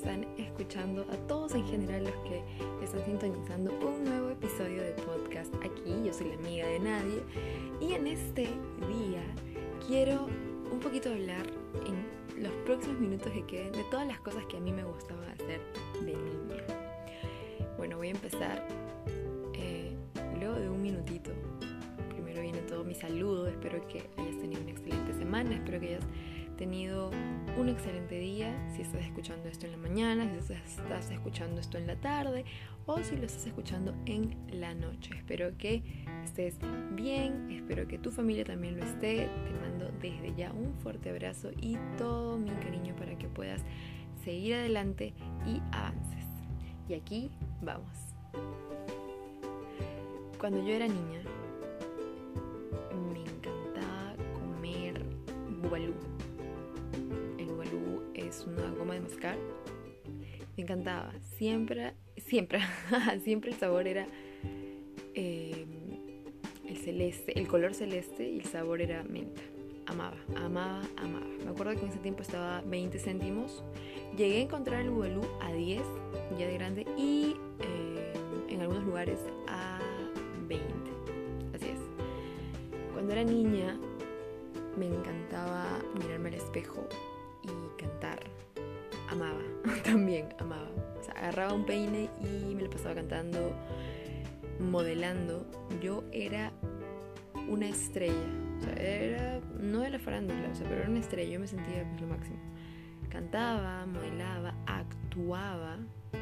están escuchando, a todos en general los que están sintonizando un nuevo episodio de podcast aquí. Yo soy la amiga de nadie y en este día quiero un poquito hablar en los próximos minutos que queden de todas las cosas que a mí me gustaba hacer de niña. Bueno, voy a empezar eh, luego de un minutito. Primero viene todo mi saludo, espero que hayas tenido una excelente semana, espero que hayas tenido un excelente día, si estás escuchando esto en la mañana, si estás escuchando esto en la tarde o si lo estás escuchando en la noche. Espero que estés bien, espero que tu familia también lo esté. Te mando desde ya un fuerte abrazo y todo mi cariño para que puedas seguir adelante y avances. Y aquí vamos. Cuando yo era niña, me encantaba comer bubalú Me encantaba. Siempre, siempre, siempre el sabor era em, el celeste, el color celeste y el sabor era menta. Amaba, amaba, amaba. Me acuerdo que en ese tiempo estaba 20 céntimos. Llegué a encontrar el Bubalú a 10, ya de grande, y em, en algunos lugares a 20. Así es. Cuando era niña me encantaba mirarme al espejo cantar. Amaba, también amaba. O sea, agarraba un peine y me lo pasaba cantando, modelando. Yo era una estrella. O sea, era, no de la farándula, o sea, pero era una estrella. Yo me sentía lo máximo. Cantaba, modelaba, actuaba,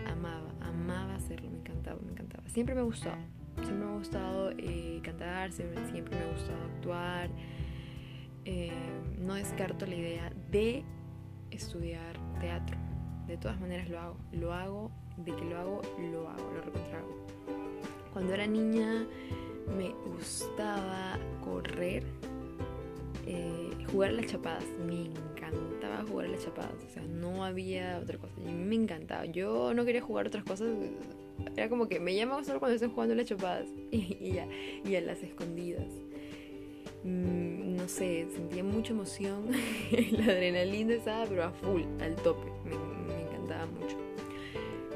amaba, amaba hacerlo, me encantaba, me encantaba. Siempre me gustó, siempre me ha gustado eh, cantar, siempre, siempre, me ha gustado actuar. Eh, no descarto la idea de estudiar teatro. De todas maneras lo hago. Lo hago, de que lo hago, lo hago, lo recontrago. Cuando era niña me gustaba correr, eh, jugar a las chapadas. Me encantaba jugar a las chapadas. O sea, no había otra cosa. Y me encantaba. Yo no quería jugar otras cosas. Era como que me llama solo cuando estoy jugando a las chapadas. Y, y a las escondidas. Mm, no sé, sentía mucha emoción, la adrenalina estaba pero a full, al tope, me, encantaba mucho.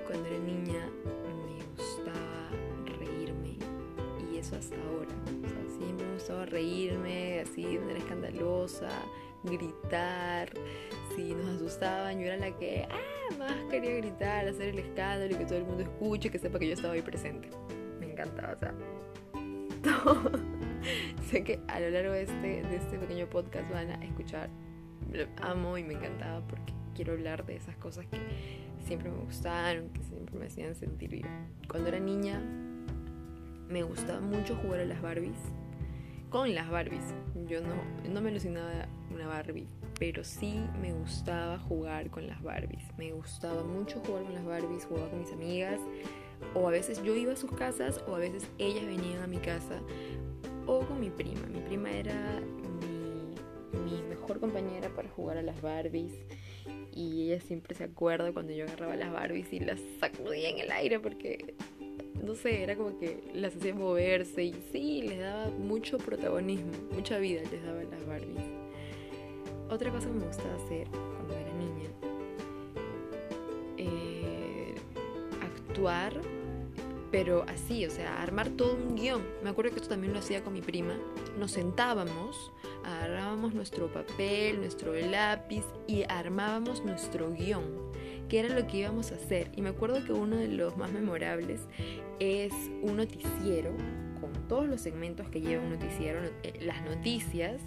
Cuando era niña me gustaba reírme. Y eso hasta ahora, siempre me gustaba reírme así de manera escandalosa, gritar, si nos asustaban yo era la que ah, más quería gritar, hacer el escándalo y que todo el mundo escuche, que sepa que yo estaba ahí presente. Me encantaba, o sea, todo sé que a lo largo de este, de este pequeño podcast van a escuchar, lo amo y me encantaba porque quiero hablar de esas cosas que siempre me gustaron, que siempre me hacían sentir bien. Cuando era niña me gustaba mucho jugar a las Barbies, con las Barbies. Yo no, no me alucinaba una Barbie, pero sí me gustaba jugar con las Barbies. Me gustaba mucho jugar con las Barbies, jugaba con mis amigas, o a veces yo iba a sus casas, o a veces ellas venían a mi casa o con mi prima. Mi prima era mi, mejor compañera para jugar a las Barbies y ella siempre se acuerda cuando yo agarraba las Barbies y las sacudía en el aire porque no sé, era como que las hacía moverse y sí, les daba mucho protagonismo, mucha vida les daba las Barbies. Otra cosa que me gustaba hacer cuando era niña, eh, actuar pero así, o sea, armar todo un guion. Me acuerdo que esto también lo hacía con mi prima. Nos sentábamos, agarrábamos nuestro papel, nuestro lápiz y armábamos nuestro guion, que era lo que íbamos a hacer. Y me acuerdo que uno de los más memorables es un noticiero con todos los segmentos que lleva un noticiero, eh, las noticias,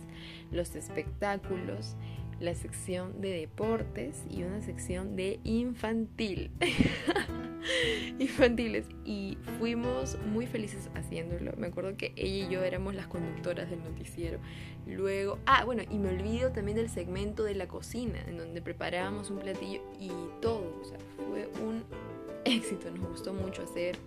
los espectáculos, la sección de deportes y una sección de infantil. infantiles y fuimos muy felices haciéndolo. Me acuerdo que ella y yo éramos las conductoras del noticiero. Luego, ah, bueno, y me olvido también del segmento de la cocina, en donde preparábamos un platillo y todo. O sea, fue un éxito, nos gustó mucho hacer,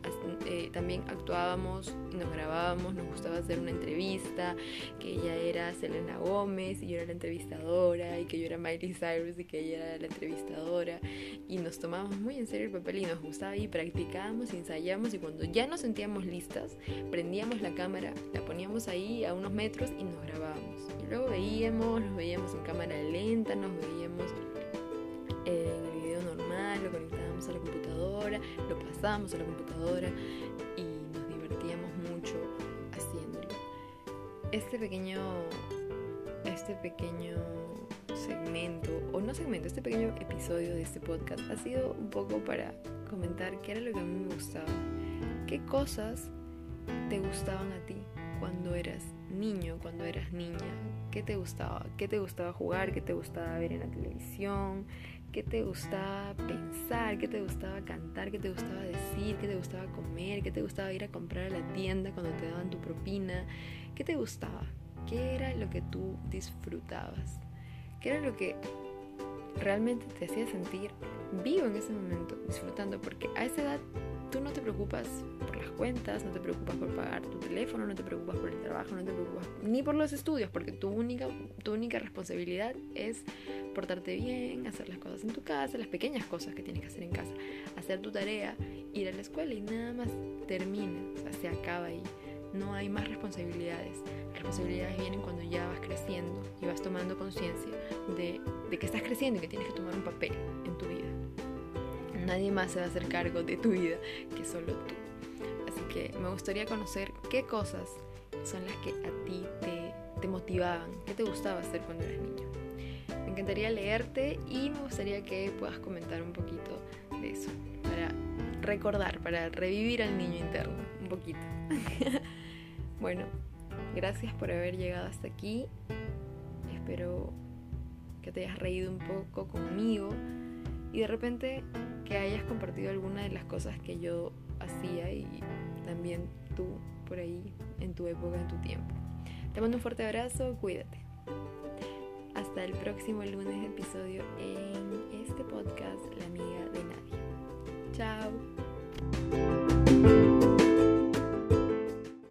eh, también actuábamos, nos grabábamos, nos gustaba hacer una entrevista, que ella era Selena Gómez y yo era la entrevistadora, y que yo era Miley Cyrus y que ella era la entrevistadora, y nos tomábamos muy en serio el papel y nos gustaba y practicábamos, ensayábamos y cuando ya nos sentíamos listas, prendíamos la cámara, la poníamos ahí a unos metros y nos grabábamos. Y luego veíamos, nos veíamos en cámara lenta, nos veíamos en el video normal o con a la computadora, lo pasábamos a la computadora y nos divertíamos mucho haciéndolo. Este pequeño, este pequeño segmento, o no segmento, este pequeño episodio de este podcast ha sido un poco para comentar qué era lo que a mí me gustaba, qué cosas te gustaban a ti cuando eras niño, cuando eras niña, qué te gustaba, qué te gustaba jugar, qué te gustaba ver en la televisión, qué te gustaba pensar, qué te gustaba cantar, qué te gustaba decir, qué te gustaba comer, qué te gustaba ir a comprar a la tienda cuando te daban tu propina, qué te gustaba, qué era lo que tú disfrutabas, qué era lo que realmente te hacía sentir vivo en ese momento, disfrutando, porque a esa edad tú no te preocupas por las cuentas, no te preocupas por pagar tu teléfono, no te preocupas por el trabajo, no te preocupas ni por los estudios, porque tu única, tu única responsabilidad es portarte bien, hacer las cosas en tu casa, las pequeñas cosas que tienes que hacer en casa, hacer tu tarea, ir a la escuela y nada más termina, o sea, se acaba ahí. No hay más responsabilidades. Las responsabilidades vienen cuando ya vas creciendo y vas tomando conciencia de, de que estás creciendo y que tienes que tomar un papel en tu vida nadie más se va a hacer cargo de tu vida que solo tú. Así que me gustaría conocer qué cosas son las que a ti te, motivaban, qué te gustaba hacer cuando eras niño. Me encantaría leerte y me gustaría que puedas comentar un poquito de eso, para recordar, para revivir al niño interno un poquito. bueno, gracias por haber llegado hasta aquí. Espero que te hayas reído un poco conmigo y de repente que hayas compartido alguna de las cosas que yo hacía y también tú por ahí en tu época, en tu tiempo. Te mando un fuerte abrazo, cuídate. Hasta el próximo lunes episodio en este podcast La amiga de nadie. Chao.